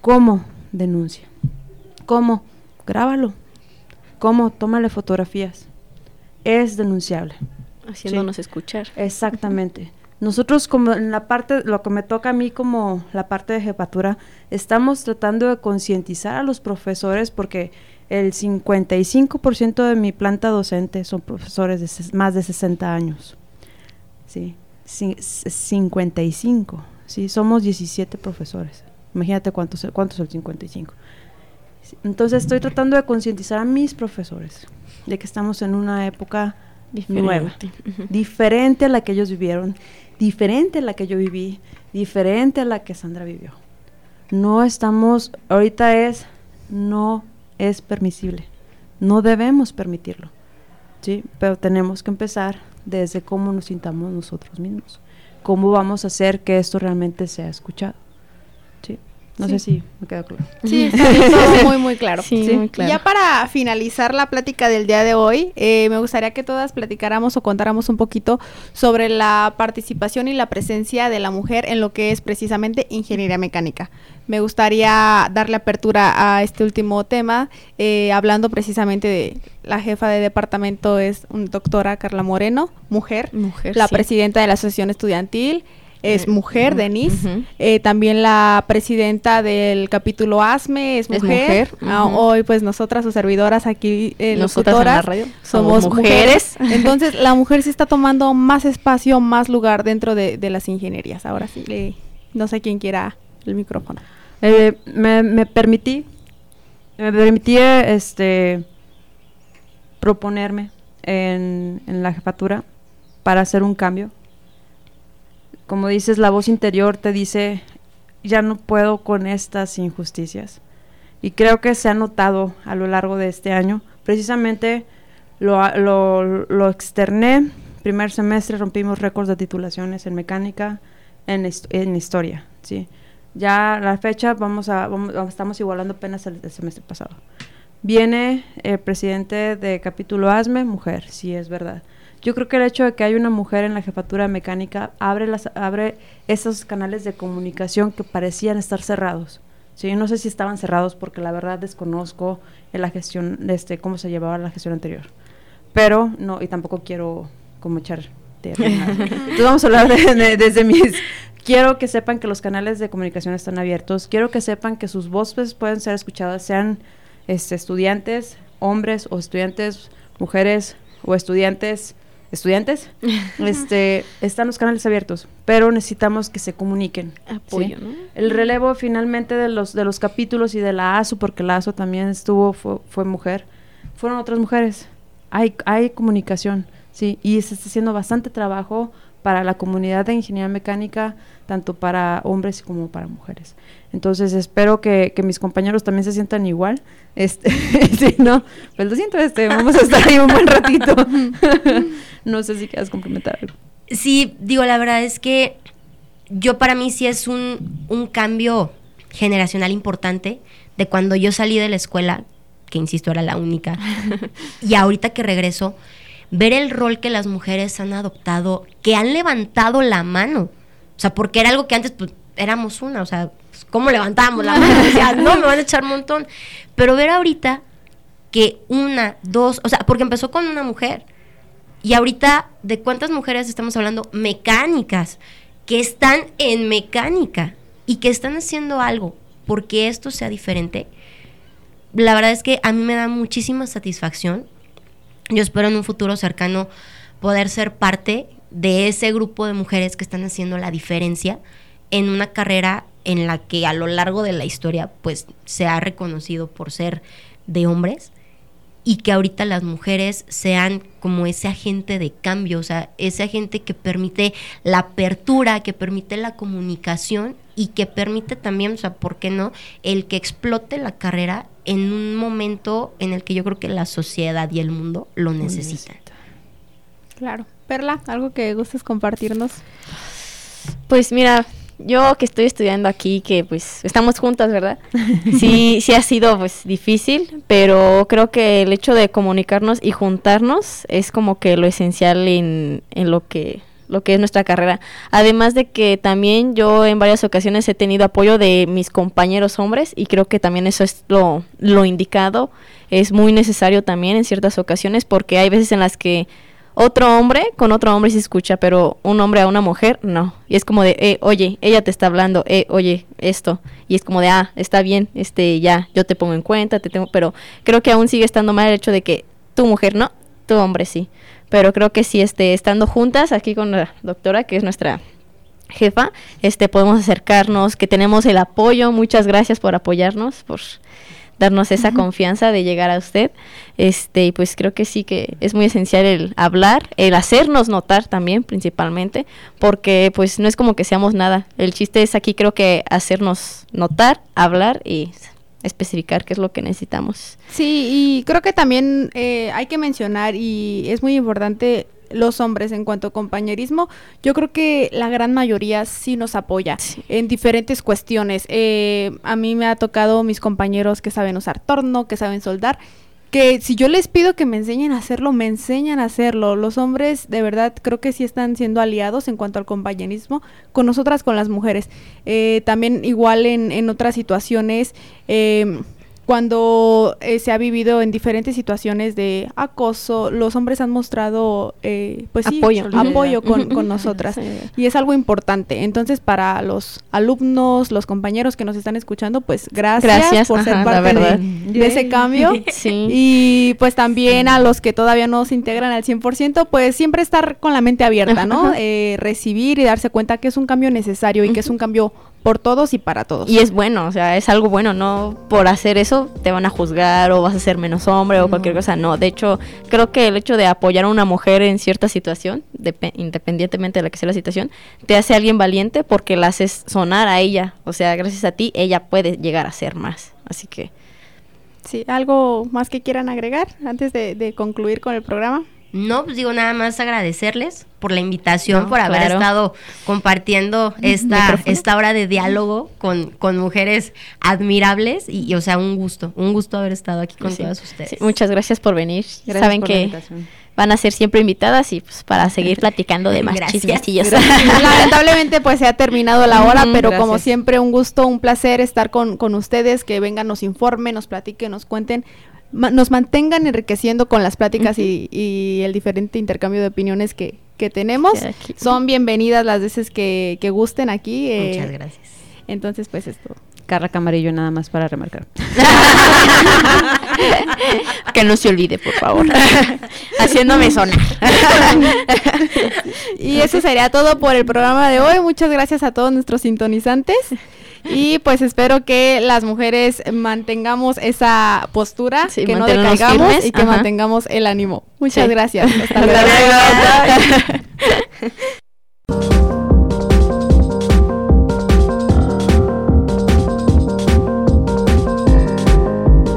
¿Cómo? Denuncia. ¿Cómo? Grábalo. ¿Cómo? Tómale fotografías. Es denunciable. Haciéndonos escuchar. Exactamente. Nosotros como en la parte, lo que me toca a mí como la parte de jefatura, estamos tratando de concientizar a los profesores porque el 55% de mi planta docente son profesores de más de 60 años. Sí, c- 55. Sí, somos 17 profesores. Imagínate cuántos, cuántos son 55. Sí, Entonces estoy tratando de concientizar a mis profesores de que estamos en una época nueva, Diferente. Ujú. diferente a la que ellos vivieron, diferente a la que yo viví, diferente a la que Sandra vivió. No estamos, ahorita es no es permisible. No debemos permitirlo. ¿sí? Pero tenemos que empezar desde cómo nos sintamos nosotros mismos. Cómo vamos a hacer que esto realmente sea escuchado. ¿Sí? No sé si me queda claro. Sí, (laughs) está bien, todo muy, muy (laughs) claro. Sí, muy claro. Y ya para finalizar la plática del día de hoy, eh, me gustaría que todas platicáramos o contáramos un poquito sobre la participación y la presencia de la mujer en lo que es precisamente ingeniería mecánica. Me gustaría darle apertura a este último tema, eh, hablando precisamente de la jefa de departamento es una doctora Carla Moreno, mujer, Mujer, la sí. presidenta de la asociación estudiantil. Es mujer, Denise. Eh, también la presidenta del capítulo ASME es Es mujer. mujer, Ah. Hoy, pues nosotras, sus servidoras aquí, eh, Nosotras en la radio somos somos mujeres. mujeres. (laughs) Entonces, la mujer sí está tomando más espacio, más lugar dentro de, de las ingenierías. Ahora sí, le- no sé quién quiera el micrófono. Eh, me, me permití, me permití este, proponerme en, en la jefatura para hacer un cambio. Como dices, la voz interior te dice, ya no puedo con estas injusticias. Y creo que se ha notado a lo largo de este año. Precisamente lo, lo, externé. Primer semestre rompimos récords de titulaciones en mecánica, en, en historia. ¿sí? Ya la fecha vamos a, vamos- estamos igualando apenas el, el semestre pasado. Viene el presidente de capítulo ASME, mujer, sí es verdad. Yo creo que el hecho de que hay una mujer en la jefatura mecánica abre, las, abre esos canales de comunicación que parecían estar cerrados. Sí, no sé si estaban cerrados porque la verdad desconozco en la gestión, este, cómo se llevaba la gestión anterior. Pero no, y tampoco quiero como echar tierra. (laughs) Entonces vamos a hablar de- de- desde mis... Quiero que sepan que los canales de comunicación están abiertos. Quiero que sepan que sus voces pueden ser escuchadas, sean este, estudiantes, hombres o estudiantes, mujeres o estudiantes, estudiantes. (laughs) este, están los canales abiertos, pero necesitamos que se comuniquen. Apoyo, ¿sí? ¿no? El relevo finalmente de los, de los capítulos y de la ASU, porque la ASU también estuvo, fue, fue mujer, fueron otras mujeres. Hay, hay comunicación, sí, y se está haciendo bastante trabajo para la comunidad de ingeniería mecánica, tanto para hombres como para mujeres. Entonces espero que, que mis compañeros también se sientan igual. Este, (laughs) no, pues lo siento, este, vamos a estar ahí un buen ratito. (laughs) no sé si quieras complementar algo. Sí, digo, la verdad es que yo para mí sí es un, un cambio generacional importante de cuando yo salí de la escuela, que insisto era la única, (laughs) y ahorita que regreso, ver el rol que las mujeres han adoptado, que han levantado la mano. O sea, porque era algo que antes pues, éramos una, o sea, ¿cómo levantábamos la mano? Decía, no, me van a echar un montón. Pero ver ahorita que una, dos, o sea, porque empezó con una mujer. Y ahorita, ¿de cuántas mujeres estamos hablando? Mecánicas, que están en mecánica y que están haciendo algo porque esto sea diferente. La verdad es que a mí me da muchísima satisfacción. Yo espero en un futuro cercano poder ser parte de ese grupo de mujeres que están haciendo la diferencia en una carrera en la que a lo largo de la historia pues se ha reconocido por ser de hombres y que ahorita las mujeres sean como ese agente de cambio, o sea, ese agente que permite la apertura, que permite la comunicación y que permite también, o sea, ¿por qué no? El que explote la carrera en un momento en el que yo creo que la sociedad y el mundo lo necesitan. Claro. Perla, algo que gustes compartirnos. Pues mira, yo que estoy estudiando aquí, que pues estamos juntas, ¿verdad? (laughs) Sí, sí ha sido pues difícil, pero creo que el hecho de comunicarnos y juntarnos es como que lo esencial en, en lo que lo que es nuestra carrera. Además de que también yo en varias ocasiones he tenido apoyo de mis compañeros hombres y creo que también eso es lo, lo indicado. Es muy necesario también en ciertas ocasiones porque hay veces en las que otro hombre con otro hombre se escucha, pero un hombre a una mujer no. Y es como de, eh, oye, ella te está hablando, eh, oye, esto. Y es como de, ah, está bien, este, ya, yo te pongo en cuenta, te tengo, pero creo que aún sigue estando mal el hecho de que tu mujer no, tu hombre sí. Pero creo que sí, este, estando juntas aquí con la doctora, que es nuestra jefa, este, podemos acercarnos, que tenemos el apoyo. Muchas gracias por apoyarnos, por darnos esa confianza de llegar a usted. Este, y pues creo que sí que es muy esencial el hablar, el hacernos notar también principalmente, porque pues no es como que seamos nada. El chiste es aquí creo que hacernos notar, hablar y especificar qué es lo que necesitamos. Sí, y creo que también eh, hay que mencionar, y es muy importante los hombres en cuanto a compañerismo, yo creo que la gran mayoría sí nos apoya en diferentes cuestiones. Eh, a mí me ha tocado mis compañeros que saben usar torno, que saben soldar, que si yo les pido que me enseñen a hacerlo, me enseñan a hacerlo. Los hombres de verdad creo que sí están siendo aliados en cuanto al compañerismo con nosotras, con las mujeres. Eh, también igual en, en otras situaciones. Eh, cuando eh, se ha vivido en diferentes situaciones de acoso, los hombres han mostrado eh, pues sí, Apoyo. apoyo con, con nosotras. Y es algo importante. Entonces, para los alumnos, los compañeros que nos están escuchando, pues gracias, Gracias, por ajá, ser parte de, de ese cambio. (laughs) Sí. Y pues también a los que todavía no se integran al 100%, pues siempre estar con la mente abierta, ¿no? Eh, recibir y darse cuenta que es un cambio necesario y que es un cambio por todos y para todos. Y es bueno, o sea, es algo bueno, no por hacer eso te van a juzgar o vas a ser menos hombre o cualquier cosa, no. De hecho, creo que el hecho de apoyar a una mujer en cierta situación, depe- independientemente de la que sea la situación, te hace alguien valiente porque la haces sonar a ella. O sea, gracias a ti, ella puede llegar a ser más. Así que, Sí, ¿algo más que quieran agregar antes de, de concluir con el programa? No, pues digo nada más agradecerles por la invitación, No, por haber claro. estado compartiendo (laughs) esta, esta hora de diálogo con, con mujeres admirables y, y, o sea, un gusto, un gusto haber estado aquí con sí. todas ustedes. Sí, muchas gracias por venir. Gracias Saben por que van a ser siempre invitadas y pues para seguir platicando de más Gracias. chismecillos. (laughs) Lamentablemente pues se ha terminado la hora, pero como gracias. siempre un gusto, un placer estar con, con ustedes, que vengan, nos informen, nos platiquen, nos cuenten, ma- nos mantengan enriqueciendo con las pláticas y, y el diferente intercambio de opiniones que, que tenemos. Son bienvenidas las veces que, que gusten aquí. eh, Muchas gracias. Entonces pues esto. Carla Camarillo nada más para remarcar. (laughs) que no se olvide, por favor. (laughs) Haciéndome sonar. Y eso sería todo por el programa de hoy. Muchas gracias a todos nuestros sintonizantes. Y pues espero que las mujeres mantengamos esa postura, Sí, que no decaigamos firmes, y que ajá. mantengamos el ánimo. Muchas Sí. gracias. (laughs) Hasta luego.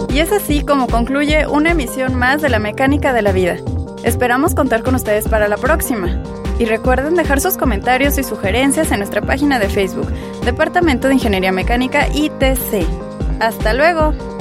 Y es así como concluye una emisión más de la mecánica de la vida. Esperamos contar con ustedes para la próxima. Y recuerden dejar sus comentarios y sugerencias en nuestra página de Facebook, Departamento de Ingeniería Mecánica ITC. ¡Hasta luego!